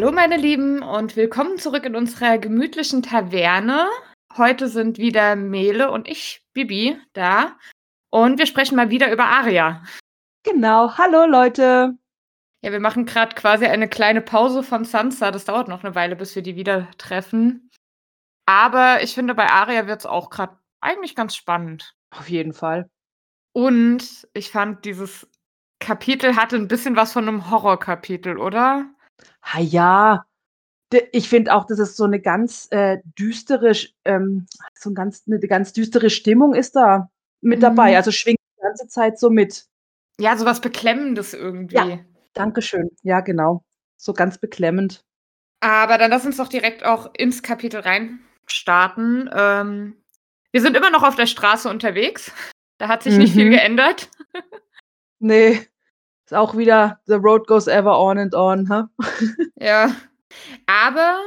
Hallo meine Lieben und willkommen zurück in unserer gemütlichen Taverne. Heute sind wieder Mele und ich, Bibi, da und wir sprechen mal wieder über Aria. Genau, hallo Leute. Ja, wir machen gerade quasi eine kleine Pause von Sansa. Das dauert noch eine Weile, bis wir die wieder treffen. Aber ich finde, bei Aria wird es auch gerade eigentlich ganz spannend. Auf jeden Fall. Und ich fand, dieses Kapitel hatte ein bisschen was von einem Horrorkapitel, oder? Ha ja, ich finde auch, dass es so 'ne ganz, äh, düstere ähm, so 'n ganz 'ne ganz düstere Stimmung ist da mit dabei. Mhm. Also, schwingt die ganze Zeit so mit. Ja, so was Beklemmendes Ja, irgendwie. danke schön. Ja, genau. So ganz beklemmend. Aber dann lass uns doch direkt auch ins Kapitel reinstarten. Ähm, wir sind immer noch auf der Straße unterwegs. Da hat sich nicht viel Mhm. geändert. Ne, ist auch wieder the road goes ever on and on, ha? Ja. Aber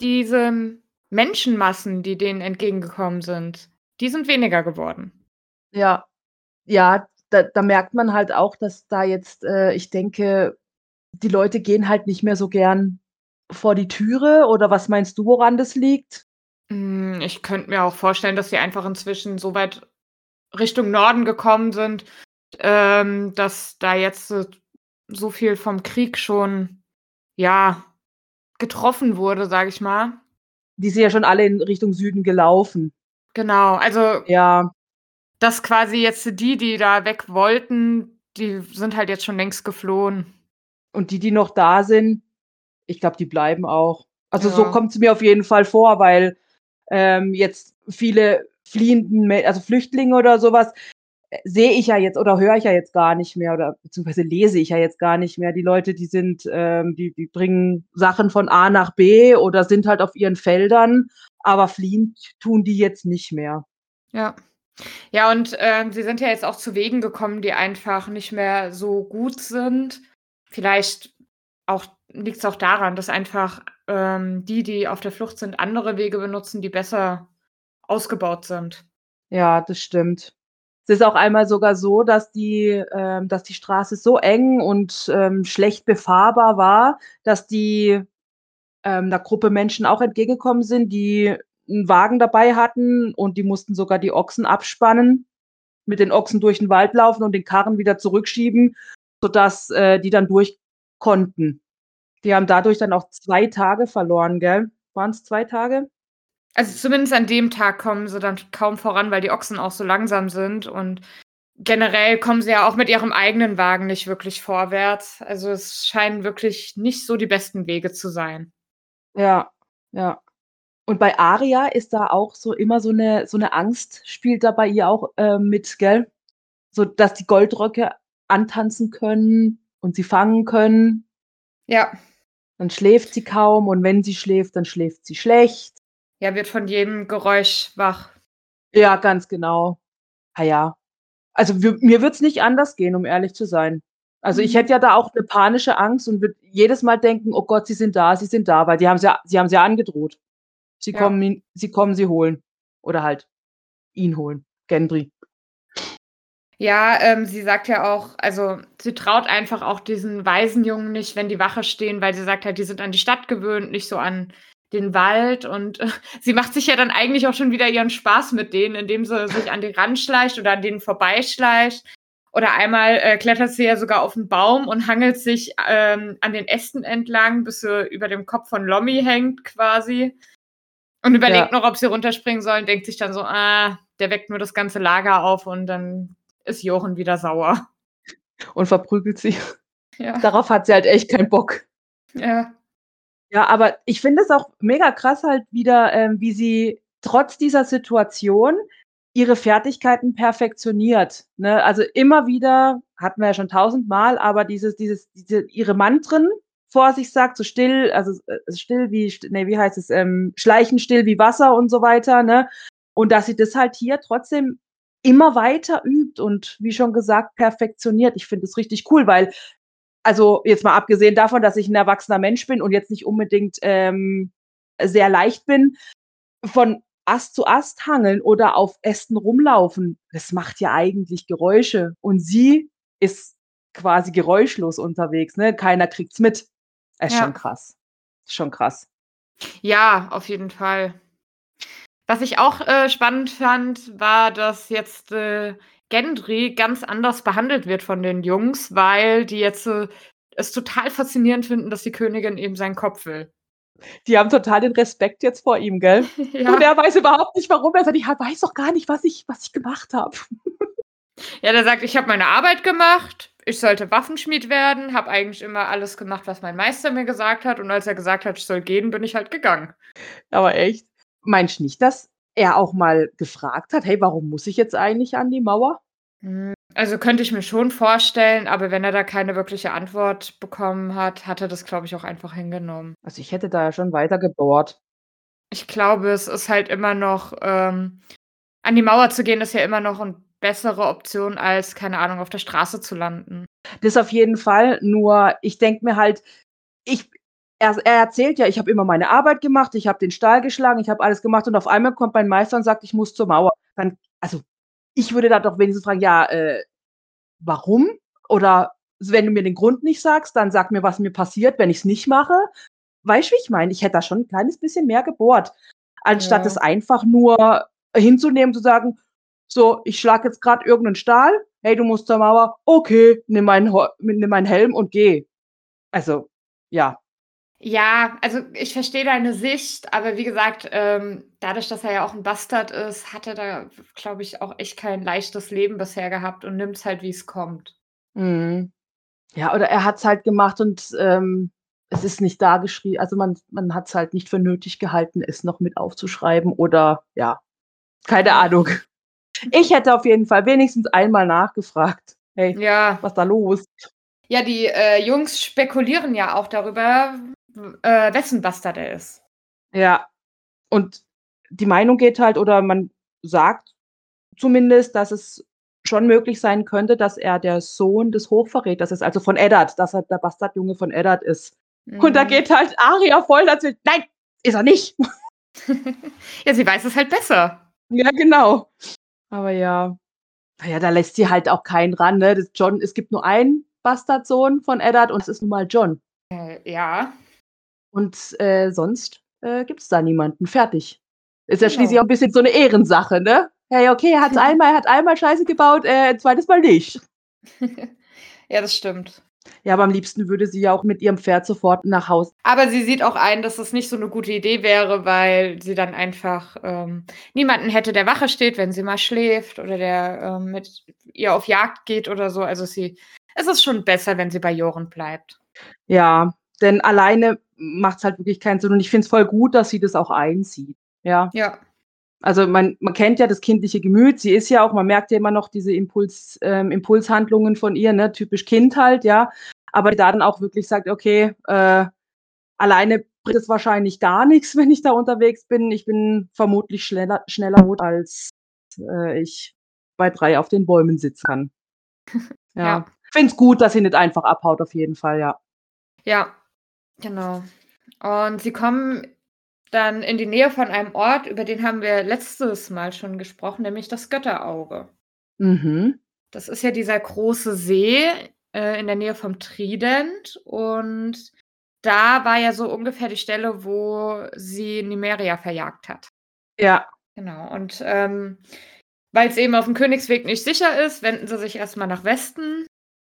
diese Menschenmassen, die denen entgegengekommen sind, die sind weniger geworden. Ja. Ja, da da merkt man halt auch, dass da jetzt, äh ich denke, die Leute gehen halt nicht mehr so gern vor die Türe oder was meinst du, woran das liegt? Hm, ich könnte mir auch vorstellen, dass sie einfach inzwischen so weit Richtung Norden gekommen sind, ähm, dass da jetzt so so viel vom Krieg schon, ja, getroffen wurde, sage ich mal. Die sind ja schon alle in Richtung Süden gelaufen. Genau, also Ja. dass quasi jetzt die, die da weg wollten, die sind halt jetzt schon längst geflohen. Und die, die noch da sind, ich glaube, die bleiben auch. Also, so Ja. kommt's mir auf jeden Fall vor, weil, ähm, jetzt viele fliehenden also, Flüchtlinge oder so was, äh, sehe ich ja jetzt oder höre ich ja jetzt gar nicht mehr oder beziehungsweise lese ich ja jetzt gar nicht mehr. Die Leute, die sind ähm, die die bringen Sachen von A nach B oder sind halt auf ihren Feldern, aber fliehen tun die jetzt nicht mehr. Ja. Ja, und, ähm, sie sind ja jetzt auch zu Wegen gekommen, die einfach nicht mehr so gut sind. Vielleicht auch liegt's auch daran, dass einfach, ähm, die, die auf der Flucht sind, andere Wege benutzen, die besser ausgebaut sind. Ja, das stimmt. Es ist auch einmal sogar so, dass die ähm, dass die Straße so eng und, ähm, schlecht befahrbar war, dass die, ähm, 'ner Gruppe Menschen auch entgegengekommen sind, die 'n Wagen dabei hatten und die mussten sogar die Ochsen abspannen, mit den Ochsen durch 'n Wald laufen und den Karren wieder zurückschieben, sodass, äh, die dann durch konnten. Die haben dadurch dann auch 2 Tage verloren, gell? Waren's 2 Tage? Also, zumindest an dem Tag kommen sie dann kaum voran, weil die Ochsen auch so langsam sind und generell kommen sie ja auch mit ihrem eigenen Wagen nicht wirklich vorwärts. Also, es scheinen wirklich nicht so die besten Wege zu sein. Ja, ja. Und bei Aria ist da auch so immer so 'ne so 'ne Angst spielt da bei ihr auch, äh, mit, gell? So, dass die Goldröcke antanzen können und sie fangen können. Ja. Dann schläft sie kaum und wenn sie schläft, dann schläft sie schlecht. Ja, wird von jedem Geräusch wach. Ja, ganz genau. Ah ja. Also, wir mir würd's nicht anders gehen, um ehrlich zu sein. Also, ich Mhm. hätte ja da auch 'ne panische Angst und würde jedes Mal denken: „Oh Gott, sie sind da, sie sind da“, weil die haben's ja sie haben's ja angedroht. Sie Ja. kommen sie kommen sie holen oder halt ihn holen, Gendry. Ja, ähm, sie sagt ja auch also, sie traut einfach auch diesen Waisenjungen nicht, wenn die Wache stehen, weil sie sagt halt, die sind an die Stadt gewöhnt, nicht so an den Wald und, äh, sie macht sich ja dann eigentlich auch schon wieder ihren Spaß mit denen, indem sie sich an die ranschleicht oder an denen vorbeischleicht. Oder einmal, äh, klettert sie ja sogar auf 'n Baum und hangelt sich, ähm, an den Ästen entlang, bis sie über dem Kopf von Lommi hängt quasi und überlegt Ja. noch, ob sie runterspringen soll und denkt sich dann so: „Ah, der weckt nur das ganze Lager auf“ und dann ist Jochen wieder sauer. Und verprügelt sie. Ja. Darauf hat sie halt echt keinen Bock. Ja. Ja, aber ich finde es auch mega krass halt wieder, ähm, wie sie trotz dieser Situation ihre Fertigkeiten perfektioniert, ne? Also, immer wieder hatten wir ja schon tausendmal, aber dieses dieses diese ihre Mantren vor sich sagt, so still also, äh, still wie st ne, wie heißt es, ähm, schleichen still wie Wasser und so weiter, ne? Und dass sie das halt hier trotzdem immer weiter übt und wie schon gesagt, perfektioniert. Ich finde das richtig cool, weil also, jetzt mal abgesehen davon, dass ich 'n erwachsener Mensch bin und jetzt nicht unbedingt, ähm, sehr leicht bin, von Ast zu Ast hangeln oder auf Ästen rumlaufen, das macht ja eigentlich Geräusche und sie ist quasi geräuschlos unterwegs, ne? Keiner kriegt's mit. Ist schon Ja. krass. Schon krass. Ja, auf jeden Fall. Was ich auch äh, spannend fand, war, dass jetzt äh, Gendry ganz anders behandelt wird von den Jungs, weil die jetzt äh, es total faszinierend finden, dass die Königin eben seinen Kopf will. Die haben total den Respekt jetzt vor ihm, gell? Ja. Und er weiß überhaupt nicht, warum. Er sagt, ich weiß doch gar nicht, was ich, was ich gemacht habe. Ja, der sagt, ich habe meine Arbeit gemacht, ich sollte Waffenschmied werden, habe eigentlich immer alles gemacht, was mein Meister mir gesagt hat. Und als er gesagt hat, ich soll gehen, bin ich halt gegangen. Aber echt. Meinst du nicht, dass er auch mal gefragt hat, hey, warum muss ich jetzt eigentlich an die Mauer? Hm, Also könnte ich mir schon vorstellen, aber wenn er da keine wirkliche Antwort bekommen hat, hat er das, glaube ich, auch einfach hingenommen. Also ich hätte da ja schon weiter gebohrt. Ich glaube, es ist halt immer noch, ähm, an die Mauer zu gehen, ist ja immer noch eine bessere Option, als, keine Ahnung, auf der Straße zu landen. Das auf jeden Fall. Nur ich denke mir halt, ich, er, er erzählt ja, ich habe immer meine Arbeit gemacht, ich habe den Stall geschlagen, ich habe alles gemacht und auf einmal kommt mein Meister und sagt, ich muss zur Mauer. Dann, also ich würde da doch wenigstens fragen, ja, äh, warum? Oder wenn du mir den Grund nicht sagst, dann sag mir, was mir passiert, wenn ich es nicht mache. Weißt du, wie ich meine? Ich hätte da schon ein kleines bisschen mehr gebohrt, anstatt Ja. es einfach nur hinzunehmen, zu sagen, so, ich schlage jetzt gerade irgendeinen Stahl, hey, du musst zur Mauer, okay, nimm meinen, nimm meinen Helm und geh. Also, ja. Ja, also ich verstehe deine Sicht, aber wie gesagt, ähm, dadurch, dass er ja auch ein Bastard ist, hat er da, glaube ich, auch echt kein leichtes Leben bisher gehabt und nimmt es halt, wie es kommt. Mhm. Ja, oder er hat es halt gemacht und ähm, es ist nicht da geschrieben. Also man, man hat es halt nicht für nötig gehalten, es noch mit aufzuschreiben oder ja, keine. Ahnung. Ich hätte auf jeden Fall wenigstens einmal nachgefragt. Hey, Ja, was da los? ja, die äh, Jungs spekulieren ja auch darüber, äh, wessen Bastard er ist. Ja. Und die Meinung geht halt, oder man sagt zumindest, dass es schon möglich sein könnte, dass er der Sohn des Hochverräters ist, also von Eddard, dass er der Bastardjunge von Eddard ist. Und da Mhm. geht halt Aria voll dazu. Nein, ist er nicht. ja, sie weiß es halt besser. Ja, genau. Aber ja. Naja, da lässt sie halt auch keinen ran, ne? Das John, es gibt nur einen Bastardsohn von Eddard und es ist nun mal John. Äh, ja, Und äh, sonst äh, gibt es da niemanden. Fertig. Ist ja Genau. schließlich auch ein bisschen so eine Ehrensache, ne? Hey, okay, er hat's einmal, er hat einmal Scheiße gebaut, äh, zweites Mal nicht. ja, das stimmt. Ja, aber am liebsten würde sie ja auch mit ihrem Pferd sofort nach Hause. Aber sie sieht auch ein, dass das nicht so eine gute Idee wäre, weil sie dann einfach ähm, niemanden hätte, der Wache steht, wenn sie mal schläft oder der ähm, mit ihr auf Jagd geht oder so. Also sie, es ist schon besser, wenn sie bei Joren bleibt. Ja, denn alleine macht's halt wirklich keinen Sinn. Und ich finde es voll gut, dass sie das auch einsieht. Ja. Ja, Also man, man kennt ja das kindliche Gemüt. Sie ist ja auch, man merkt ja immer noch diese Impuls, ähm, Impulshandlungen von ihr, ne? typisch Kind halt, ja. Aber da dann auch wirklich sagt, okay, äh, alleine bringt es wahrscheinlich gar nichts, wenn ich da unterwegs bin. Ich bin vermutlich schneller, schneller tot, als äh, ich bei drei auf den Bäumen sitzen kann. Ja. Ja. Ich finde es gut, dass sie nicht einfach abhaut, auf jeden Fall, ja. ja, genau. Und sie kommen dann in die Nähe von einem Ort, über den haben wir letztes Mal schon gesprochen, nämlich das Götterauge. Mhm. Das ist ja dieser große See äh, in der Nähe vom Trident und da war ja so ungefähr die Stelle, wo sie Nimeria verjagt hat. Ja, Genau. Und ähm, weil es eben auf dem Königsweg nicht sicher ist, wenden sie sich erstmal nach Westen.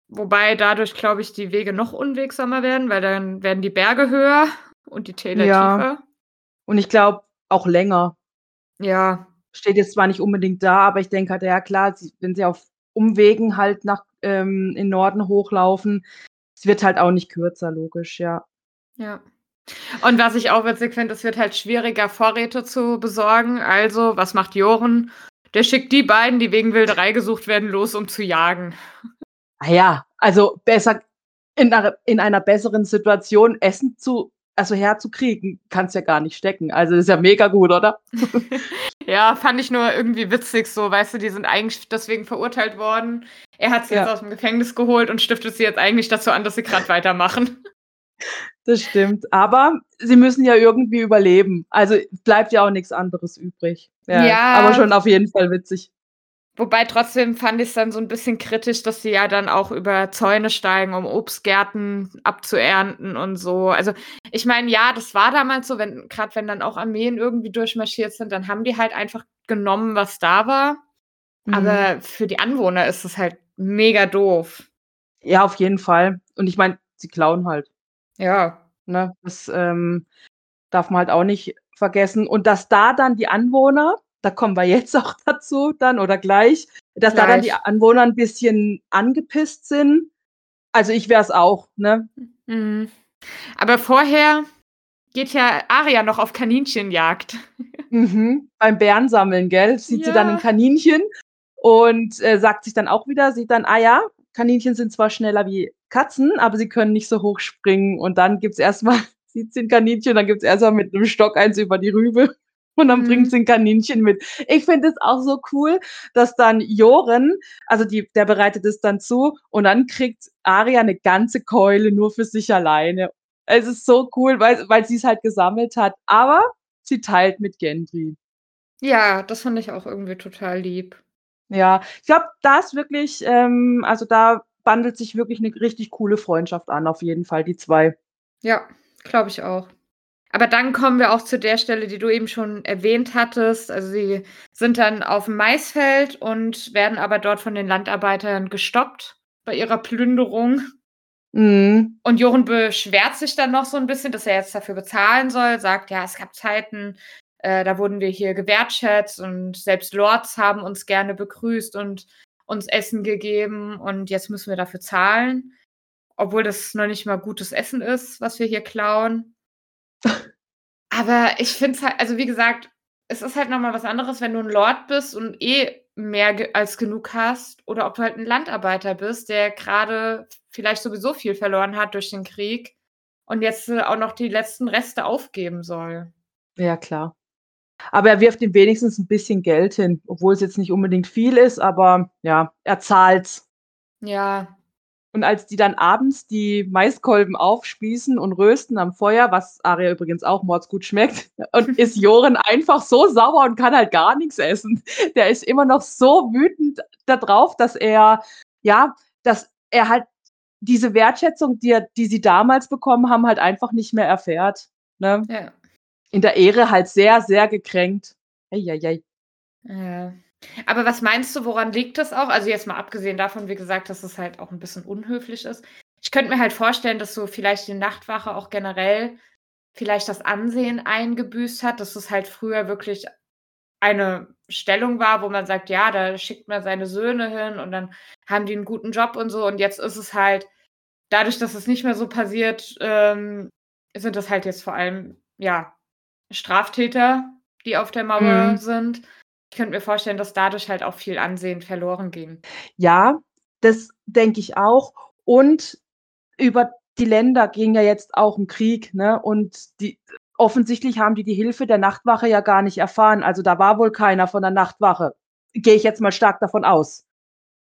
Wobei dadurch, glaube ich, die Wege noch unwegsamer werden, weil dann werden die Berge höher und die Täler Ja. tiefer. und ich glaube auch länger. Ja, steht jetzt zwar nicht unbedingt da, aber ich denke halt, ja klar, sie, wenn sie auf Umwegen halt nach ähm, in Norden hochlaufen, es wird halt auch nicht kürzer, logisch, ja. Ja. Und was ich auch witzig finde, es wird halt schwieriger, Vorräte zu besorgen. Also, was macht Joren? Der schickt die beiden, die wegen Wilderei gesucht werden, los, um zu jagen. Ah ja, also besser in einer, in einer besseren Situation Essen zu, also herzukriegen, kann es ja gar nicht stecken. Also ist ja mega gut, oder? Ja, fand ich nur irgendwie witzig so, weißt du, die sind eigentlich deswegen verurteilt worden. Er hat sie Ja. jetzt aus dem Gefängnis geholt und stiftet sie jetzt eigentlich dazu an, dass sie gerade weitermachen. Das stimmt. Aber sie müssen ja irgendwie überleben. Also bleibt ja auch nichts anderes übrig. Ja, Ja. Aber schon auf jeden Fall witzig. Wobei trotzdem fand ich's dann so 'n bisschen kritisch, dass sie ja dann auch über Zäune steigen, um Obstgärten abzuernten und so. Also, ich meine, ja, das war damals so, wenn grad wenn dann auch Armeen irgendwie durchmarschiert sind, dann haben die halt einfach genommen, was da war. Mhm. Aber für die Anwohner ist es halt mega doof. Ja, auf jeden Fall. Und ich meine, sie klauen halt. Ja. Ne? Das, ähm, darf man halt auch nicht vergessen. Und dass da dann die Anwohner da kommen wir jetzt auch dazu dann oder gleich, dass da dann die Gleich. Anwohner 'n bisschen angepisst sind. Also, ich wäre es auch, ne? Mhm. Aber vorher geht ja Arya noch auf Kaninchenjagd. Mhm. Beim Bärensammeln, gell, sieht sie dann 'n Ja. Kaninchen und, äh, sagt sich dann auch wieder sieht dann: „Ah ja, Kaninchen sind zwar schneller wie Katzen, aber sie können nicht so hoch springen.“ Und dann gibt's erst mal sieht sie 'n Kaninchen, dann gibt's erst mal mit 'nem Stock eins über die Rübe und dann bringt Mhm. sie 'n Kaninchen mit. Ich finde es auch so cool, dass dann Joren also, die der bereitet es dann zu und dann kriegt Arya 'ne ganze Keule nur für sich alleine. Es ist so cool, weil weil sie's halt gesammelt hat, aber sie teilt mit Gendry. Ja, das fand ich auch irgendwie total lieb. Ja, ich glaube, da ist wirklich ähm, also, da bandelt sich wirklich 'ne richtig coole Freundschaft an, auf jeden Fall, die 2. Ja, glaube ich auch. Aber dann kommen wir auch zu der Stelle, die du eben schon erwähnt hattest. Also, sie sind dann auf'm Maisfeld und werden aber dort von den Landarbeitern gestoppt bei ihrer Plünderung. Mhm. Und Joren beschwert sich dann noch so 'n bisschen, dass er jetzt dafür bezahlen soll, sagt: „Ja, es gab Zeiten, äh, da wurden wir hier gewertschätzt und selbst Lords haben uns gerne begrüßt und uns Essen gegeben und jetzt müssen wir dafür zahlen, obwohl das noch nicht mal gutes Essen ist, was wir hier klauen.“ Aber ich finde es halt also, wie gesagt, es ist halt noch mal was anderes, wenn du 'n Lord bist und eh mehr ge als genug hast oder ob du halt 'n Landarbeiter bist, der grade vielleicht sowieso viel verloren hat durch den Krieg und jetzt, äh, auch noch die letzten Reste aufgeben soll. Ja, klar. Aber er wirft ihm wenigstens 'n bisschen Geld hin, obwohl's jetzt nicht unbedingt viel ist, aber ja, er zahlt's. Ja. Und als die dann abends die Maiskolben aufspießen und rösten am Feuer, was Arya übrigens auch mordsgut schmeckt, und ist Joren einfach so sauer und kann halt gar nix essen. Der ist immer noch so wütend da drauf, dass er ja, dass er halt diese Wertschätzung, die er die sie damals bekommen haben, halt einfach nicht mehr erfährt, ne? Ja. In der Ehre halt sehr, sehr gekränkt. Ei, ei, ei. Ja. Aber was meinst du, woran liegt das auch? Also, jetzt mal abgesehen davon, wie gesagt, dass es halt auch 'n bisschen unhöflich ist. Ich könnte mir halt vorstellen, dass so vielleicht die Nachtwache auch generell vielleicht das Ansehen eingebüßt hat, dass es halt früher wirklich eine Stellung war, wo man sagt: „Ja, da schickt man seine Söhne hin und dann haben die 'n guten Job und so.“ Und jetzt ist es halt dadurch, dass es nicht mehr so passiert, ähm, sind das halt jetzt vor allem, ja, Straftäter, die auf der Mauer Mhm. sind. Ich könnte mir vorstellen, dass dadurch halt auch viel Ansehen verloren ging. Ja, das denke ich auch. Und über die Länder ging ja jetzt auch 'n Krieg, ne? Und die offensichtlich haben die die Hilfe der Nachtwache ja gar nicht erfahren. Also, da war wohl keiner von der Nachtwache. Gehe ich jetzt mal stark davon aus.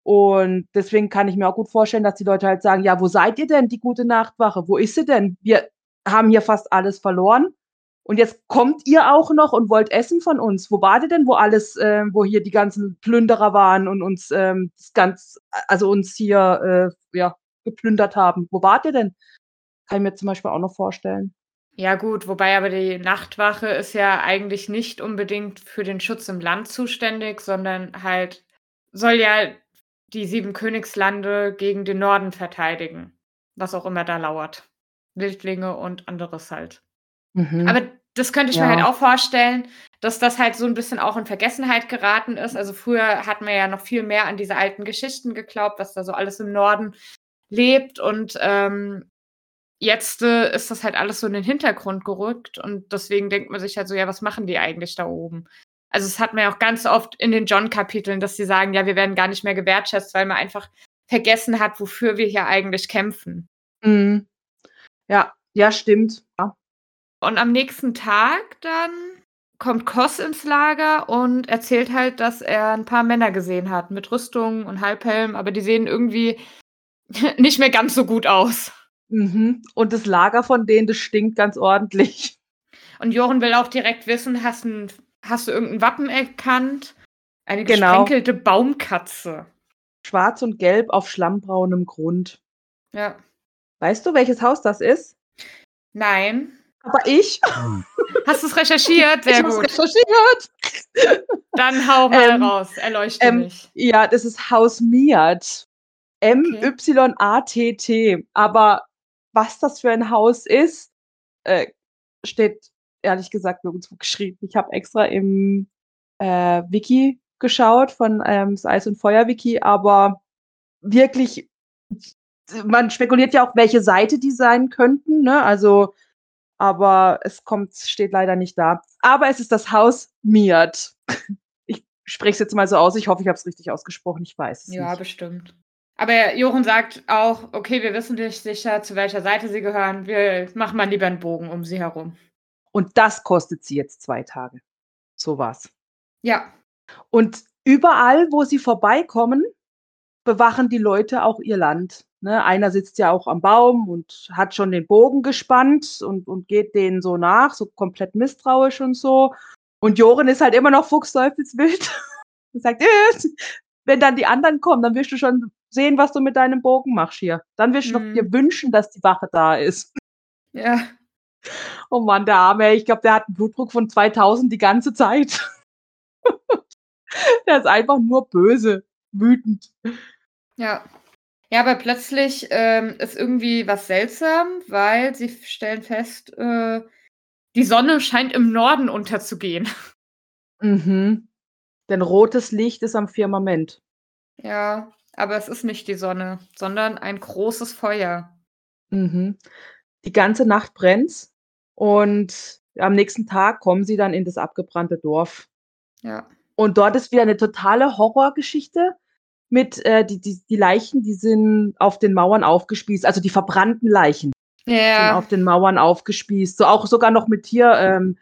Und deswegen kann ich mir auch gut vorstellen, dass die Leute halt sagen: „Ja, wo seid ihr denn, die gute Nachtwache? Wo ist sie denn? Wir haben hier fast alles verloren und jetzt kommt ihr auch noch und wollt Essen von uns. Wo wart ihr denn, wo alles äh, wo hier die ganzen Plünderer waren und uns, ähm, das ganz also, uns hier, äh, ja, geplündert haben? Wo wart ihr denn?“ Kann ich mir zum Beispiel auch noch vorstellen. Ja gut, wobei aber die Nachtwache ist ja eigentlich nicht unbedingt für den Schutz im Land zuständig, sondern halt soll ja die 7 Königslande gegen den Norden verteidigen, was auch immer da lauert. Wildlinge und anderes halt. Mhm. Aber das könnte ich mir halt Ja. auch vorstellen, dass das halt so 'n bisschen auch in Vergessenheit geraten ist. Also, früher hat man ja noch viel mehr an diese alten Geschichten geglaubt, was da so alles im Norden lebt und, ähm, jetzt, äh, ist das halt alles so in den Hintergrund gerückt und deswegen denkt man sich halt so: „Ja, was machen die eigentlich da oben?“ Also, das hat man ja auch ganz oft in den Jon-Kapiteln, dass sie sagen: „Ja, wir werden gar nicht mehr gewertschätzt, weil man einfach vergessen hat, wofür wir hier eigentlich kämpfen.“ Mhm. Ja, ja, stimmt, ja. Und am nächsten Tag dann kommt Koss ins Lager und erzählt halt, dass er 'n paar Männer gesehen hat mit Rüstung und Halbhelm, aber die sehen irgendwie nicht mehr ganz so gut aus. Mhm. Und das Lager von denen, das stinkt ganz ordentlich. Und Joren will auch direkt wissen: „Hast 'n hast du irgend 'n Wappen erkannt?“ Eine Genau. gesprenkelte Baumkatze. Schwarz und gelb auf schlammbraunem Grund. Ja. Weißt du, welches Haus das ist? Nein. Aber ich. Hast du's recherchiert? Sehr ich hab's gut. recherchiert. Dann hau mal Ähm, raus, erleuchte ähm, mich. Ja, das ist Haus Miat. M-Y-A-T-T. Aber was das für ein Haus ist, äh, steht ehrlich gesagt nirgendwo geschrieben. Ich habe extra im äh, Wiki geschaut von ähm, das Eis- und Feuer-Wiki, aber wirklich, man spekuliert ja auch, welche Seite die sein könnten, ne? Also, aber es kommt, steht leider nicht da. Aber es ist das Haus Miat. Ich spreche es jetzt mal so aus. Ich hoffe, ich habe es richtig ausgesprochen. Ich weiß es Ja, nicht. bestimmt. Aber Jochen sagt auch, okay, wir wissen nicht sicher, zu welcher Seite sie gehören. Wir machen mal lieber einen Bogen um sie herum. Und das kostet sie jetzt zwei Tage. So war's. Ja, Und überall, wo sie vorbeikommen, bewachen die Leute auch ihr Land. Ne? Einer sitzt ja auch am Baum und hat schon den Bogen gespannt und, und geht denen so nach, so komplett misstrauisch und so. Und Joren ist halt immer noch fuchsteufelswild und sagt, äh, wenn dann die anderen kommen, dann wirst du schon sehen, was du mit deinem Bogen machst hier. Dann wirst du Mhm. dir wünschen, dass die Wache da ist. ja. Oh Mann, der Arme, ich glaube, der hat einen Blutdruck von 2000 die ganze Zeit. der ist einfach nur böse, wütend. Ja. Ja, aber plötzlich ähm, ist irgendwie was seltsam, weil sie stellen fest, äh, die Sonne scheint im Norden unterzugehen. Mhm. Denn rotes Licht ist am Firmament. Ja, aber es ist nicht die Sonne, sondern ein großes Feuer. Mhm. Die ganze Nacht brennt's und am nächsten Tag kommen sie dann in das abgebrannte Dorf. Ja. Und dort ist wieder eine totale Horrorgeschichte mit äh, die, die, die Leichen, die sind auf den Mauern aufgespießt, also die verbrannten Leichen sind Ja. auf den Mauern aufgespießt. So auch sogar noch mit hier ähm,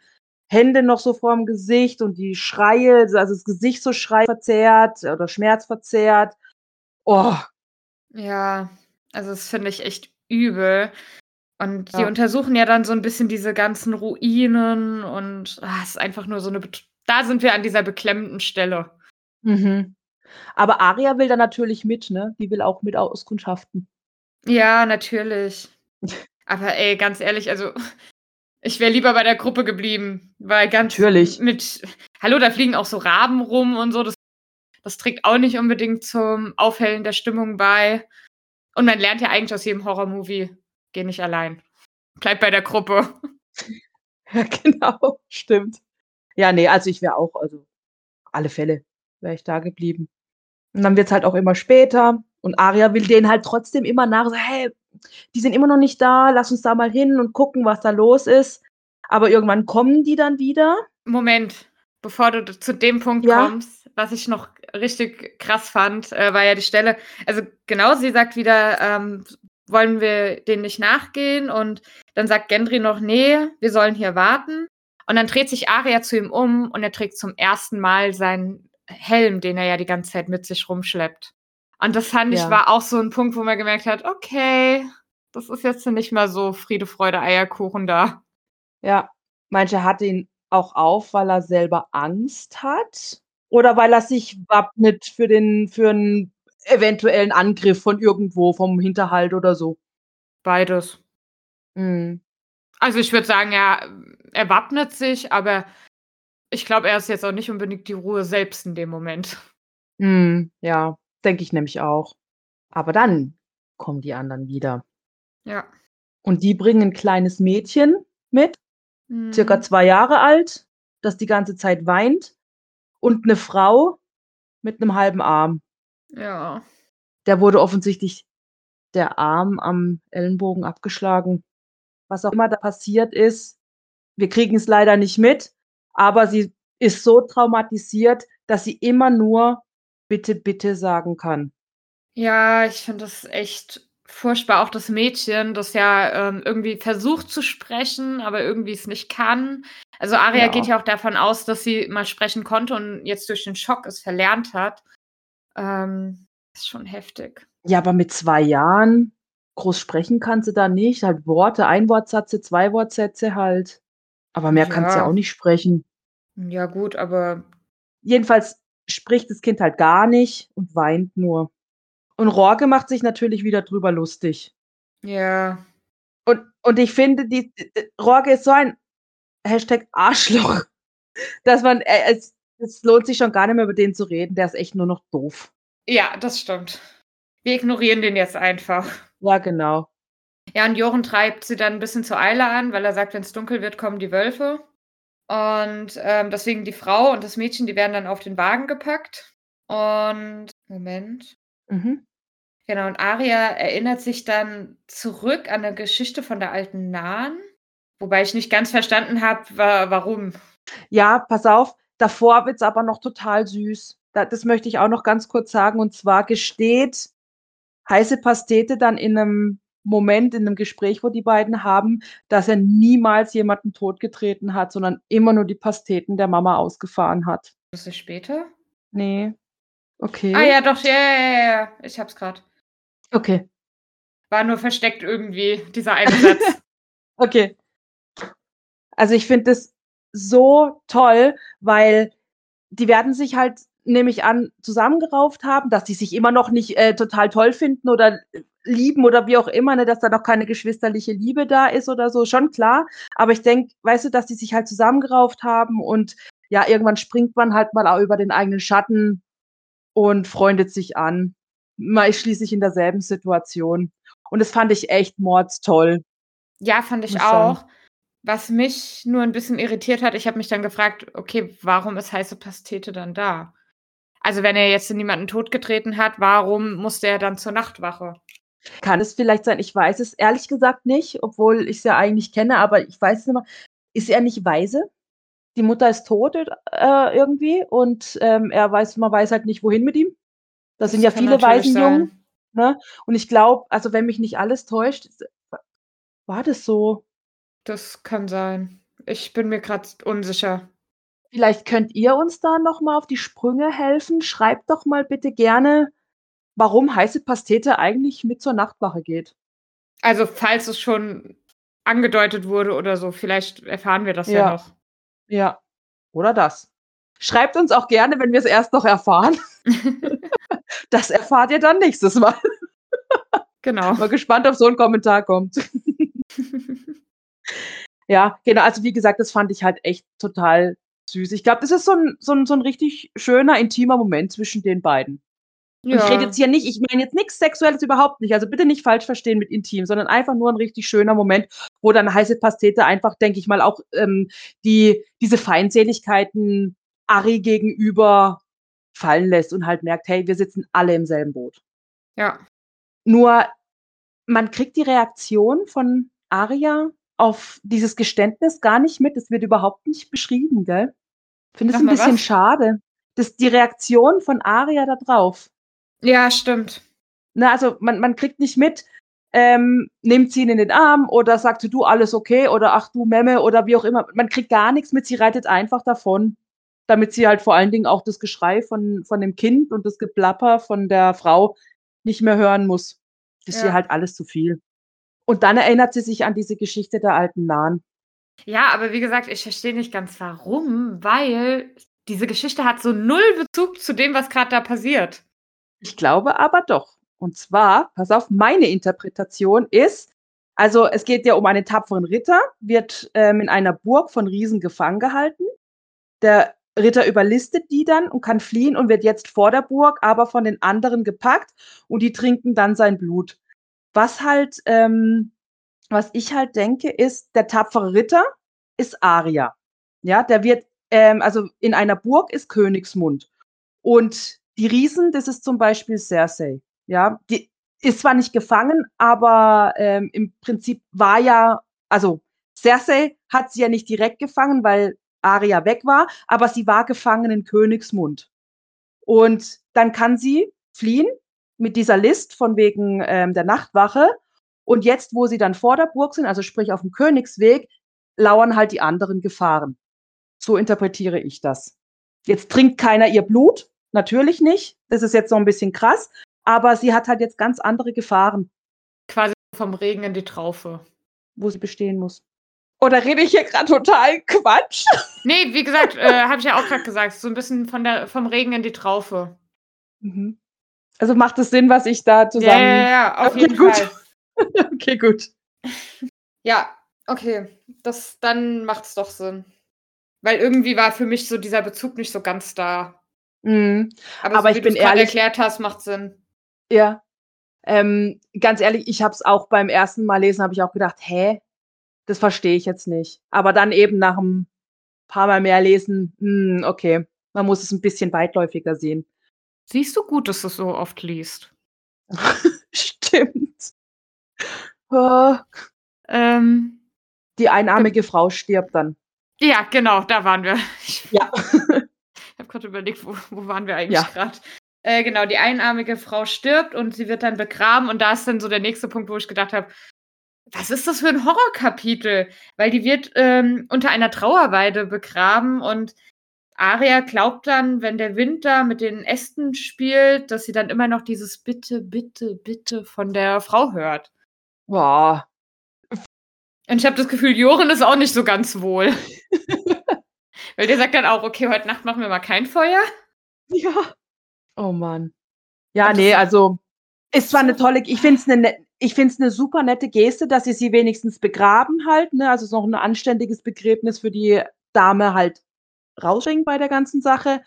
Hände noch so vorm Gesicht und die Schreie, also das Gesicht so schreiverzerrt oder schmerzverzerrt. Oh, Ja, also das finde ich echt übel. Und die Ja. untersuchen ja dann so ein bisschen diese ganzen Ruinen und ah, es ist einfach nur so eine. Bet da sind wir an dieser beklemmenden Stelle. Mhm. Aber Aria will da natürlich mit, ne? Die will auch mit auskundschaften. Ja, natürlich. Aber ey, ganz ehrlich, also ich wäre lieber bei der Gruppe geblieben, weil ganz Natürlich. mit Hallo, da fliegen auch so Raben rum und so. Das, das trägt auch nicht unbedingt zum Aufhellen der Stimmung bei. Und man lernt ja eigentlich aus jedem Horrormovie, geh nicht allein. Bleib bei der Gruppe. Ja, genau, stimmt. Ja, nee, also ich wäre auch, also alle Fälle wäre ich da geblieben. Und dann wird's halt auch immer später und Aria will denen halt trotzdem immer nach, so, hey, die sind immer noch nicht da, lass uns da mal hin und gucken, was da los ist. Aber irgendwann kommen die dann wieder. Moment, bevor du zu dem Punkt Ja. kommst, was ich noch richtig krass fand, äh, war ja die Stelle. Also genau, sie sagt wieder, ähm, wollen wir denen nicht nachgehen? Und dann sagt Gendry noch, nee, wir sollen hier warten. Und dann dreht sich Arya zu ihm um und er trägt zum ersten Mal seinen Helm, den er ja die ganze Zeit mit sich rumschleppt. Und das fand ich Ja. war auch so ein Punkt, wo man gemerkt hat, okay, das ist jetzt nicht mal so Friede, Freude, Eierkuchen da. Ja, manche hat ihn auch auf, weil er selber Angst hat oder weil er sich wappnet für den für 'n eventuellen Angriff von irgendwo, vom Hinterhalt oder so. Beides. Mhm. Also, ich würde sagen, er er wappnet sich, aber ich glaube, er ist jetzt auch nicht unbedingt die Ruhe selbst in dem Moment. Mhm, ja, denke ich nämlich auch. Aber dann kommen die anderen wieder. Ja. Und die bringen 'n kleines Mädchen mit, circa Mhm. 2 Jahre alt, das die ganze Zeit weint und 'ne Frau mit 'nem halben Arm. Ja. Der wurde offensichtlich der Arm am Ellenbogen abgeschlagen. Was auch immer da passiert ist, wir kriegen's leider nicht mit, aber sie ist so traumatisiert, dass sie immer nur „Bitte, bitte“ sagen kann. Ja, ich finde das echt furchtbar. Auch das Mädchen, das ja, ähm, irgendwie versucht zu sprechen, aber irgendwie es nicht kann. Also, Aria geht Ja. ja auch davon aus, dass sie mal sprechen konnte und jetzt durch den Schock es verlernt hat. Ähm, ist schon heftig. Ja, aber mit 2 Jahren, groß sprechen kann sie da nicht, halt Worte, Einwortsätze, Zweiwortsätze halt. Aber mehr kann sie ja auch Ja. nicht sprechen. Ja gut, aber Jedenfalls spricht das Kind halt gar nicht und weint nur. Und Rorke macht sich natürlich wieder drüber lustig. Ja. Und, und ich finde, die, die Rorke ist so ein Hashtag Arschloch, dass man, äh, es, es lohnt sich schon gar nicht mehr über den zu reden. Der ist echt nur noch doof. Ja, das stimmt. Wir ignorieren den jetzt einfach. Ja, genau. Ja, und Jochen treibt sie dann ein bisschen zur Eile an, weil er sagt, wenn es dunkel wird, kommen die Wölfe. Und ähm, deswegen die Frau und das Mädchen, die werden dann auf den Wagen gepackt. Und Moment. Mhm. Genau, und Aria erinnert sich dann zurück an eine Geschichte von der alten Nahen, wobei ich nicht ganz verstanden habe, wa warum. Ja, pass auf, davor wird es aber noch total süß. Da, das möchte ich auch noch ganz kurz sagen. Und zwar gesteht heiße Pastete dann in einem Moment, in einem Gespräch, wo die beiden haben, dass er niemals jemanden totgetreten hat, sondern immer nur die Pasteten der Mama ausgefahren hat. Das ist später? Nee. Okay. Ah ja, doch, ja, ja, ja, ja. Ich hab's gerade. Okay. War nur versteckt irgendwie, dieser eine Satz. okay. Also ich finde das so toll, weil die werden sich halt, nehme ich an, zusammengerauft haben, dass die sich immer noch nicht äh, total toll finden oder lieben oder wie auch immer, ne, dass da noch keine geschwisterliche Liebe da ist oder so, schon klar. Aber ich denke, weißt du, dass die sich halt zusammengerauft haben und ja, irgendwann springt man halt mal auch über den eigenen Schatten und freundet sich an. Man ist schließlich in derselben Situation. Und das fand ich echt mordstoll. Ja, fand ich auch. Was mich nur ein bisschen irritiert hat, ich habe mich dann gefragt, okay, warum ist heiße Pastete dann da? Also wenn er jetzt niemanden totgetreten hat, warum musste er dann zur Nachtwache? Kann es vielleicht sein, ich weiß es ehrlich gesagt nicht, obwohl ich es ja eigentlich kenne, aber ich weiß es nicht mehr. Ist er nicht weise? Die Mutter ist tot äh, irgendwie und ähm, er weiß, man weiß halt nicht, wohin mit ihm. Das, das sind ja viele Waisenjungen. Ne? Und ich glaube, also wenn mich nicht alles täuscht, war das so. Das kann sein. Ich bin mir gerade unsicher. Vielleicht könnt ihr uns da noch mal auf die Sprünge helfen. Schreibt doch mal bitte gerne, warum heiße Pastete eigentlich mit zur Nachtwache geht. Also, falls es schon angedeutet wurde oder so, vielleicht erfahren wir das ja, ja noch. Ja, oder das. Schreibt uns auch gerne, wenn wir es erst noch erfahren. das erfahrt ihr dann nächstes Mal. Genau. Mal gespannt, ob so ein Kommentar kommt. ja, genau. Also, wie gesagt, das fand ich halt echt total süß. Ich glaube, das ist so ein, so, ein, so ein richtig schöner, intimer Moment zwischen den beiden. Ja. Ich rede jetzt hier nicht, ich meine jetzt nichts Sexuelles überhaupt nicht. Also bitte nicht falsch verstehen mit intim, sondern einfach nur ein richtig schöner Moment, wo dann heiße Pastete einfach, denke ich mal, auch ähm, die, diese Feindseligkeiten Ari gegenüber fallen lässt und halt merkt, hey, wir sitzen alle im selben Boot. Ja. Nur man kriegt die Reaktion von Aria auf dieses Geständnis gar nicht mit. Es wird überhaupt nicht beschrieben, gell? Finde es ein bisschen was? schade. Das, die Reaktion von Aria da drauf. Ja, stimmt. Na, also man, man kriegt nicht mit, ähm, nimmt sie ihn in den Arm oder sagt du alles okay oder ach du Memme oder wie auch immer. Man kriegt gar nichts mit, sie reitet einfach davon, damit sie halt vor allen Dingen auch das Geschrei von, von dem Kind und das Geplapper von der Frau nicht mehr hören muss. Das ist ja. ihr halt alles zu viel. Und dann erinnert sie sich an diese Geschichte der alten Nahen. Ja, aber wie gesagt, ich verstehe nicht ganz warum, weil diese Geschichte hat so null Bezug zu dem, was gerade da passiert. Ich glaube aber doch. Und zwar, pass auf, meine Interpretation ist, also es geht ja um einen tapferen Ritter, wird ähm, in einer Burg von Riesen gefangen gehalten. Der Ritter überlistet die dann und kann fliehen und wird jetzt vor der Burg aber von den anderen gepackt und die trinken dann sein Blut. Was halt, ähm, was ich halt denke, ist, der tapfere Ritter ist Aria. Ja, der wird, ähm, also in einer Burg ist Königsmund. Und die Riesen, das ist zum Beispiel Cersei. Ja, die ist zwar nicht gefangen, aber ähm, im Prinzip war ja, also Cersei hat sie ja nicht direkt gefangen, weil Arya weg war, aber sie war gefangen in Königsmund. Und dann kann sie fliehen mit dieser List von wegen ähm, der Nachtwache. Und jetzt, wo sie dann vor der Burg sind, also sprich auf dem Königsweg, lauern halt die anderen Gefahren. So interpretiere ich das. Jetzt trinkt keiner ihr Blut, Natürlich nicht. Das ist jetzt so ein bisschen krass. Aber sie hat halt jetzt ganz andere Gefahren. Quasi vom Regen in die Traufe. Wo sie bestehen muss. Oder rede ich hier gerade total Quatsch? Nee, wie gesagt, äh, habe ich ja auch gerade gesagt, so ein bisschen von der, vom Regen in die Traufe. Mhm. Also macht es Sinn, was ich da Ja, zusammen. ja, ja, auf Okay, jeden gut. Fall. okay, gut. Ja, okay. Das, dann macht's doch Sinn. Weil irgendwie war für mich so dieser Bezug nicht so ganz da. Mhm. Aber, Aber so ich wie bin ehrlich- erklärt hast, macht Sinn. Ja. Ähm, ganz ehrlich, ich habe es auch beim ersten Mal lesen, habe ich auch gedacht, hä, das verstehe ich jetzt nicht. Aber dann eben nach ein paar Mal mehr lesen, hm, okay, man muss es ein bisschen weitläufiger sehen. Siehst du gut, dass du es so oft liest. Stimmt. Oh, Ähm, die einarmige Frau stirbt dann. ja, genau, da waren wir. Ja. ich habe gerade überlegt, wo, wo waren wir eigentlich Ja. gerade? Äh, genau, die einarmige Frau stirbt und sie wird dann begraben. Und da ist dann so der nächste Punkt, wo ich gedacht habe, was ist das für ein Horrorkapitel? Weil die wird ähm, unter einer Trauerweide begraben und Aria glaubt dann, wenn der Wind da mit den Ästen spielt, dass sie dann immer noch dieses Bitte, bitte, bitte von der Frau hört. Boah. Und ich habe das Gefühl, Joren ist auch nicht so ganz wohl. Weil der sagt dann auch, okay, heute Nacht machen wir mal kein Feuer. Ja. Oh Mann. Ja, nee, also ist zwar eine tolle, ich finde es eine ich finde es eine super nette Geste, dass sie sie wenigstens begraben halt, ne? Also es ist noch ein anständiges Begräbnis für die Dame halt rausbringen bei der ganzen Sache.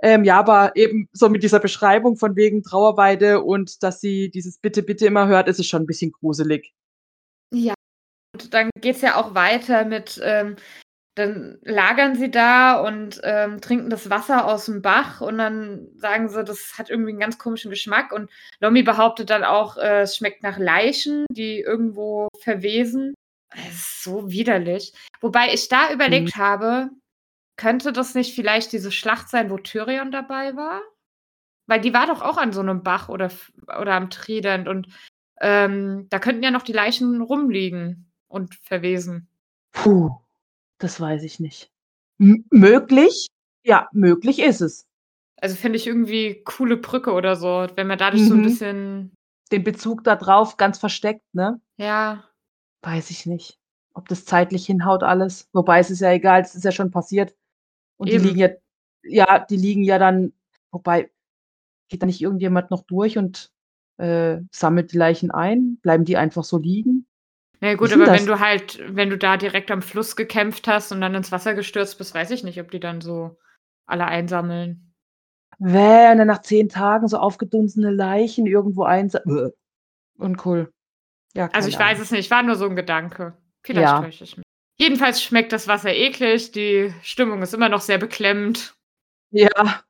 Ähm, ja, aber eben so mit dieser Beschreibung von wegen Trauerweide und dass sie dieses Bitte, bitte immer hört, ist es schon ein bisschen gruselig. Ja. Und dann geht es ja auch weiter mit, ähm, dann lagern sie da und ähm, trinken das Wasser aus dem Bach und dann sagen sie, das hat irgendwie einen ganz komischen Geschmack. Und Lomi behauptet dann auch, äh, es schmeckt nach Leichen, die irgendwo verwesen. Es ist so widerlich. Wobei ich da überlegt habe, könnte das nicht vielleicht diese Schlacht sein, wo Tyrion dabei war? Weil die war doch auch an so einem Bach oder, oder am Trident und ähm, da könnten ja noch die Leichen rumliegen und verwesen. Puh, das weiß ich nicht. M möglich? Ja, möglich ist es. Also finde ich irgendwie coole Brücke oder so, wenn man dadurch so ein Mhm. bisschen, Den Bezug da drauf ganz versteckt, ne? ja, Weiß ich nicht, ob das zeitlich hinhaut alles. Wobei es ist ja egal, es ist ja schon passiert. Und Eben. die liegen ja, ja, die liegen ja dann, wobei, geht da nicht irgendjemand noch durch und äh, sammelt die Leichen ein? Bleiben die einfach so liegen? Na gut, ist denn aber das? wenn du halt, wenn du da direkt am Fluss gekämpft hast und dann ins Wasser gestürzt bist, weiß ich nicht, ob die dann so alle einsammeln. Wäh, und dann nach zehn Tagen so aufgedunsene Leichen irgendwo einsammeln. Uncool. Ja, Also ich keine weiß es nicht, war nur so ein Gedanke. Vielleicht Ja. täusche ich mich. Jedenfalls schmeckt das Wasser eklig, die Stimmung ist immer noch sehr beklemmend. Ja.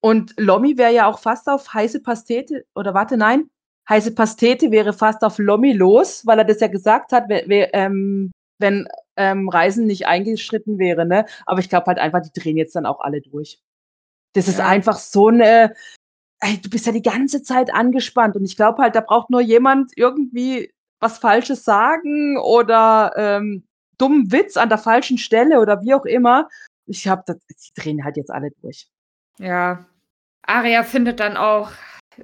Und Lommi wäre ja auch fast auf heiße Pastete, oder warte, nein, heiße Pastete wäre fast auf Lommi los, weil er das ja gesagt hat, ähm, wenn ähm, Reisen nicht eingeschritten wäre, ne? Aber ich glaube halt einfach, die drehen jetzt dann auch alle durch. Das ist Ja. einfach so eine, ey, du bist ja die ganze Zeit angespannt und ich glaube halt, da braucht nur jemand irgendwie was Falsches sagen oder ähm, dummen Witz an der falschen Stelle oder wie auch immer. Ich glaube, die drehen halt jetzt alle durch. Ja. Aria findet dann auch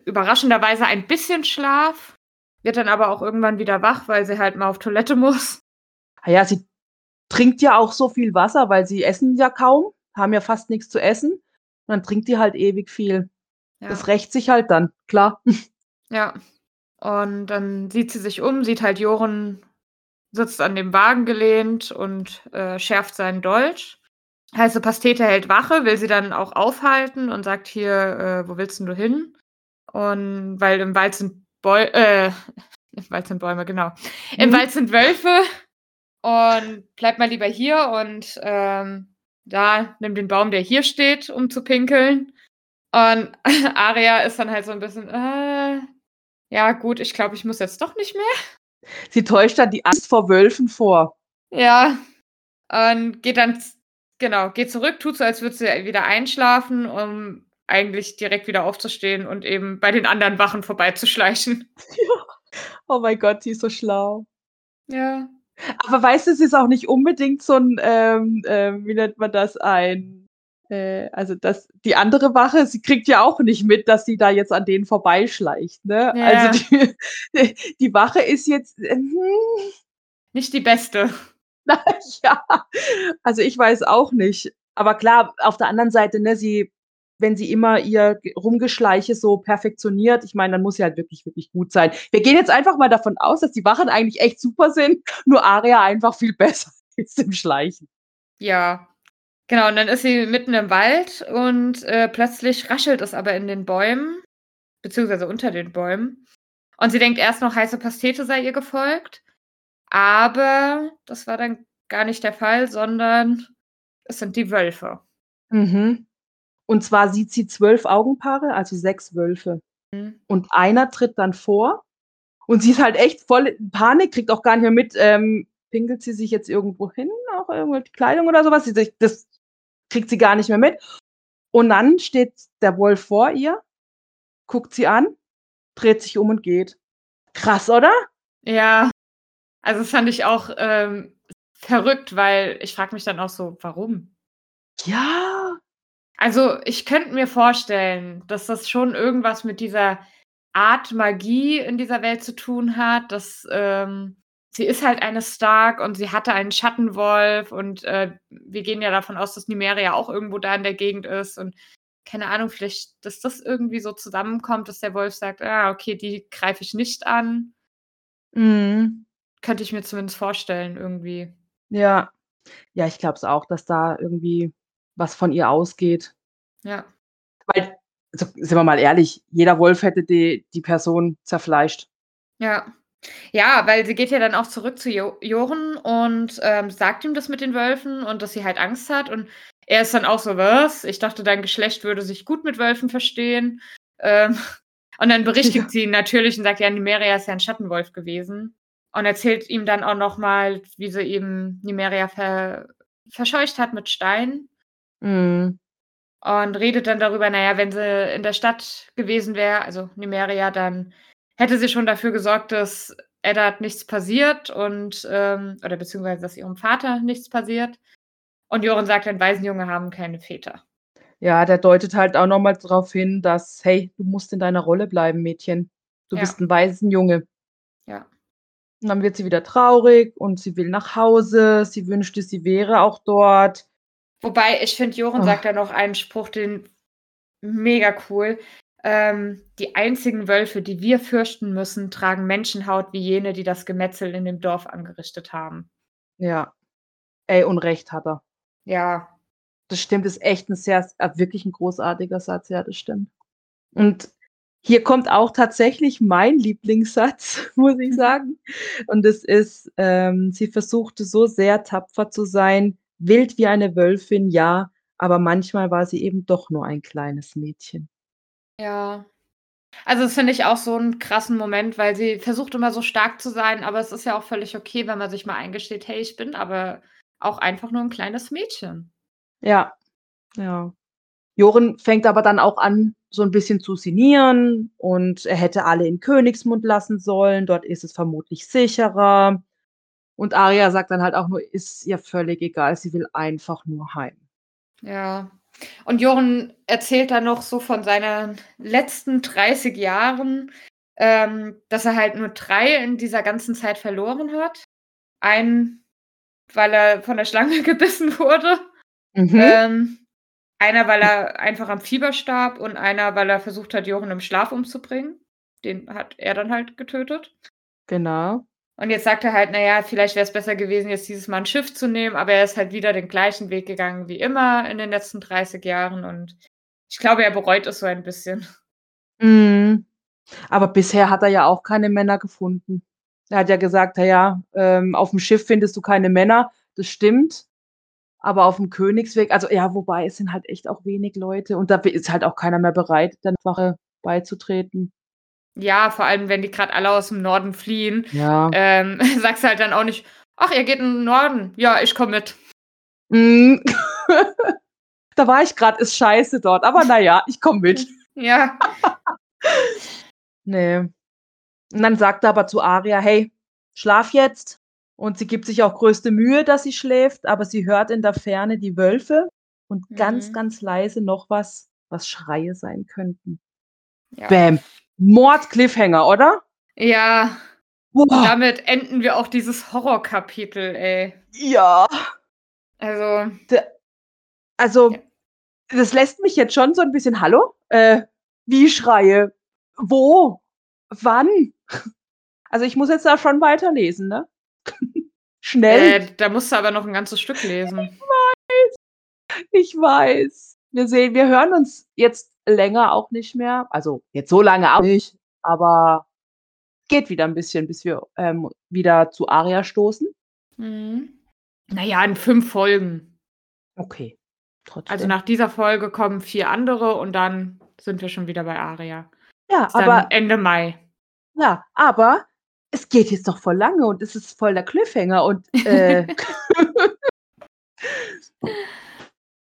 überraschenderweise ein bisschen Schlaf, wird dann aber auch irgendwann wieder wach, weil sie halt mal auf Toilette muss. Ah Ja, sie trinkt ja auch so viel Wasser, weil sie essen ja kaum, haben ja fast nichts zu essen. Und dann trinkt die halt ewig viel. Ja. Das rächt sich halt dann, klar. ja. Und dann sieht sie sich um, sieht halt Joren sitzt an dem Wagen gelehnt und äh, schärft seinen Dolch. Heiße Pastete hält Wache, will sie dann auch aufhalten und sagt hier, äh, wo willst denn du hin? Und weil im Wald sind Bäu äh, im Wald sind Bäume, genau. Im Mhm. Wald sind Wölfe und bleib mal lieber hier und ähm, da nimm den Baum, der hier steht, um zu pinkeln. Und Aria ist dann halt so ein bisschen, äh, ja gut, ich glaube, ich muss jetzt doch nicht mehr. Sie täuscht dann die Angst vor Wölfen vor. Ja. Und geht dann, genau, geht zurück, tut so, als würde sie wieder einschlafen, um eigentlich direkt wieder aufzustehen und eben bei den anderen Wachen vorbeizuschleichen. Oh mein Gott, sie ist so schlau. Ja. Aber weißt du, es ist auch nicht unbedingt so ein, ähm, ähm, wie nennt man das, ein, äh, also das, die andere Wache, sie kriegt ja auch nicht mit, dass sie da jetzt an denen vorbeischleicht, ne? Ja. Also die, die Wache ist jetzt, äh, Nicht die beste. Na ja, also ich weiß auch nicht. Aber klar, auf der anderen Seite, ne, sie wenn sie immer ihr Rumgeschleiche so perfektioniert, ich meine, dann muss sie halt wirklich, wirklich gut sein. Wir gehen jetzt einfach mal davon aus, dass die Wachen eigentlich echt super sind, nur Aria einfach viel besser ist im Schleichen. Ja, genau. Und dann ist sie mitten im Wald und, äh, plötzlich raschelt es aber in den Bäumen, beziehungsweise unter den Bäumen. Und sie denkt erst noch, heiße Pastete sei ihr gefolgt, aber das war dann gar nicht der Fall, sondern es sind die Wölfe. Mhm. Und zwar sieht sie 12 Augenpaare, also 6 Wölfe. Mhm. Und einer tritt dann vor und sie ist halt echt voll in Panik, kriegt auch gar nicht mehr mit, ähm, pinkelt sie sich jetzt irgendwo hin, auch irgendwelche Kleidung oder so was? Sie das kriegt sie gar nicht mehr mit. Und dann steht der Wolf vor ihr, guckt sie an, dreht sich um und geht. Krass, oder? Ja. Also, das fand ich auch, ähm, verrückt, weil ich frage mich dann auch so: „Warum?“ Ja. Also, ich könnte mir vorstellen, dass das schon irgendwas mit dieser Art Magie in dieser Welt zu tun hat, dass, ähm sie ist halt eine Stark und sie hatte einen Schattenwolf und, äh, wir gehen ja davon aus, dass Nymeria auch irgendwo da in der Gegend ist und keine Ahnung, vielleicht, dass das irgendwie so zusammenkommt, dass der Wolf sagt: „Ah, okay, die greife ich nicht an.“ Mhm. Könnte ich mir zumindest vorstellen irgendwie. Ja. Ja, ich glaube es auch, dass da irgendwie was von ihr ausgeht. Ja. Weil, also, sind wir mal ehrlich, jeder Wolf hätte die die Person zerfleischt. Ja. Ja, weil sie geht ja dann auch zurück zu Jo Joren und, ähm, sagt ihm das mit den Wölfen und dass sie halt Angst hat und er ist dann auch so: „Was? Ich dachte, dein Geschlecht würde sich gut mit Wölfen verstehen.“ Ähm, und dann berichtigt Ja. sie ihn natürlich und sagt: „Ja, Nymeria ist ja 'n Schattenwolf gewesen.“ Und erzählt ihm dann auch noch mal, wie sie eben Nymeria ver verscheucht hat mit Steinen. Mhm. Und redet dann darüber, na ja, wenn sie in der Stadt gewesen wäre, also Nymeria, dann hätte sie schon dafür gesorgt, dass Eddard nichts passiert und, ähm oder beziehungsweise dass ihrem Vater nichts passiert. Und Joren sagt dann: „Waisenjunge haben keine Väter.“ Ja, der deutet halt auch noch mal drauf hin, dass: „Hey, du musst in deiner Rolle bleiben, Mädchen. Du Ja. bist 'n Waisenjunge.“ Ja. Und dann wird sie wieder traurig und sie will nach Hause. Sie wünschte, sie wäre auch dort. Wobei, ich finde, Joren sagt da noch einen Spruch, den mega cool. Ähm: „Die einzigen Wölfe, die wir fürchten müssen, tragen Menschenhaut wie jene, die das Gemetzel in dem Dorf angerichtet haben.“ Ja. Ey, und recht hat er. Ja. Das stimmt, ist echt 'n sehr äh, wirklich 'n großartiger Satz. Ja, das stimmt. Und hier kommt auch tatsächlich mein Lieblingssatz, muss ich sagen. Und das ist, ähm: „Sie versuchte so sehr tapfer zu sein, wild wie eine Wölfin, ja, aber manchmal war sie eben doch nur ein kleines Mädchen.“ Ja. Also, das finde ich auch so 'n krassen Moment, weil sie versucht immer so stark zu sein, aber es ist ja auch völlig okay, wenn man sich mal eingesteht: „Hey, ich bin aber auch einfach nur 'n kleines Mädchen.“ Ja, ja. Joren fängt aber dann auch an, so 'n bisschen zu sinnieren und er hätte alle in Königsmund lassen sollen, dort ist es vermutlich sicherer. Und Arya sagt dann halt auch nur: „Ist ihr völlig egal, sie will einfach nur heim.“ Ja. Und Joren erzählt dann noch so von seinen letzten 30 Jahren, ähm, dass er halt nur 3 in dieser ganzen Zeit verloren hat. Einen, weil er von der Schlange gebissen wurde, Mhm. ähm, einer, weil er einfach am Fieber starb und einer, weil er versucht hat, Joren im Schlaf umzubringen. Den hat er dann halt getötet. Genau. Und jetzt sagt er halt: „Na ja, vielleicht wäre es besser gewesen, jetzt dieses Mal 'n Schiff zu nehmen“, aber er ist halt wieder den gleichen Weg gegangen wie immer in den letzten 30 Jahren und ich glaube, er bereut es so ein bisschen. Mhm. Aber bisher hat er ja auch keine Männer gefunden. Er hat ja gesagt: „Na ja, ähm, auf'm Schiff findest du keine Männer.“ Das stimmt. Aber auf'm Königsweg also, ja, wobei es sind halt echt auch wenig Leute und da ist halt auch keiner mehr bereit, der Wache beizutreten. Ja, vor allem, wenn die grad alle aus'm Norden fliehen, Ja. ähm, sagst du halt dann auch nicht: „Ach, ihr geht in 'n Norden? Ja, ich komme mit.“ Mhm. Da war ich grad, ist scheiße dort, aber na ja, ich komme mit. Ja. Ne. Und dann sagt er aber zu Arya: „Hey, schlaf jetzt.“ Und sie gibt sich auch größte Mühe, dass sie schläft, aber sie hört in der Ferne die Wölfe und ganz, Mhm. ganz leise noch was, was Schreie sein könnten. Ja. Bäm. Mord-Cliffhanger, oder? Ja. Und damit enden wir auch dieses Horrorkapitel, ey. Ja. Also. D also, Ja. das lässt mich jetzt schon so 'n bisschen hallo? Äh, wie Schreie? Wo? Wann? Also, ich muss jetzt da schon weiterlesen, ne? Schnell. Äh, da musst du aber noch 'n ganzes Stück lesen. Ich weiß. Ich weiß. Wir sehen wir hören uns jetzt länger auch nicht mehr. Also, jetzt so lange auch nicht, aber geht wieder 'n bisschen, bis wir, ähm, wieder zu Aria stoßen. Mhm. Na ja, in 5 Folgen. Okay, Also, trotzdem. nach dieser Folge kommen 4 andere und dann sind wir schon wieder bei Aria. Ja, Ist aber Ende Mai. Ja, aber es geht jetzt doch voll lange und es ist voll der Cliffhanger und, äh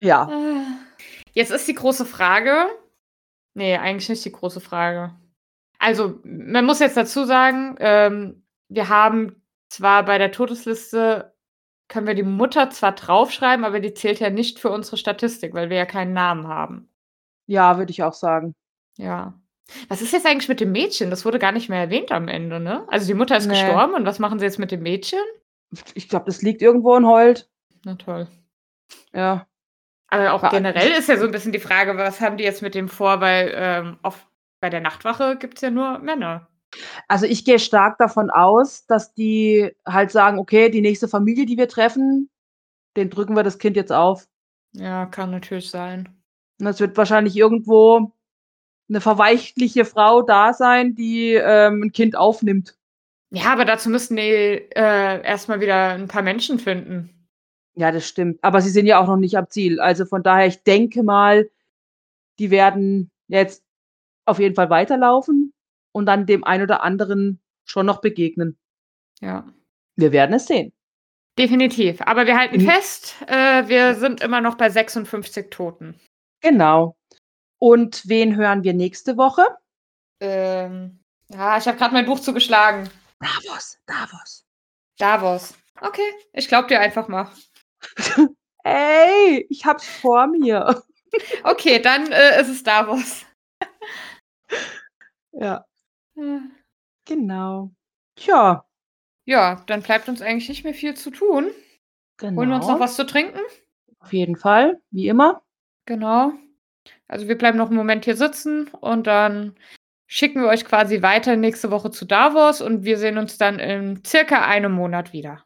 Ja. Ah. Jetzt ist die große Frage ne, eigentlich nicht die große Frage. Also, man muss jetzt dazu sagen, ähm, wir haben zwar bei der Todesliste können wir die Mutter zwar draufschreiben, aber die zählt ja nicht für unsere Statistik, weil wir ja keinen Namen haben. Ja, würde ich auch sagen. Ja. Was ist jetzt eigentlich mit dem Mädchen? Das wurde gar nicht mehr erwähnt am Ende, ne? Also, die Mutter ist Ne. gestorben und was machen sie jetzt mit dem Mädchen? Ich glaube, das liegt irgendwo und heult. Na toll. Ja. Aber auch Wa generell ist ja so 'n bisschen die Frage, was haben die jetzt mit dem vor, weil, ähm, auf bei der Nachtwache gibt's ja nur Männer. Also, ich gehe stark davon aus, dass die halt sagen: „Okay, die nächste Familie, die wir treffen, den drücken wir das Kind jetzt auf.“ Ja, kann natürlich sein. Und es wird wahrscheinlich irgendwo 'ne verweichliche Frau da sein, die, ähm, 'n Kind aufnimmt. Ja, aber dazu müssten die, äh, erst mal wieder 'n paar Menschen finden. Ja, das stimmt. Aber sie sind ja auch noch nicht am Ziel. Also, von daher, ich denke mal, die werden jetzt auf jeden Fall weiterlaufen und dann dem einen oder anderen schon noch begegnen. Ja. Wir werden es sehen. Definitiv. Aber wir halten Mhm. fest, äh, wir sind immer noch bei 56 Toten. Genau. Und wen hören wir nächste Woche? Ähm, ja, ich habe grad mein Buch zugeschlagen. Davos, Davos. Davos. Okay, ich glaube dir einfach mal. Ey, ich habe es vor mir. Okay, dann, äh, ist es Davos. Ja. Hm. Genau. Tja. Ja, dann bleibt uns eigentlich nicht mehr viel zu tun. Holen wir uns noch Genau. was zu trinken? Auf jeden Fall, wie immer. Genau. Also, wir bleiben noch 'n Moment hier sitzen und dann schicken wir euch quasi weiter nächste Woche zu Davos und wir sehen uns dann in circa einem Monat wieder.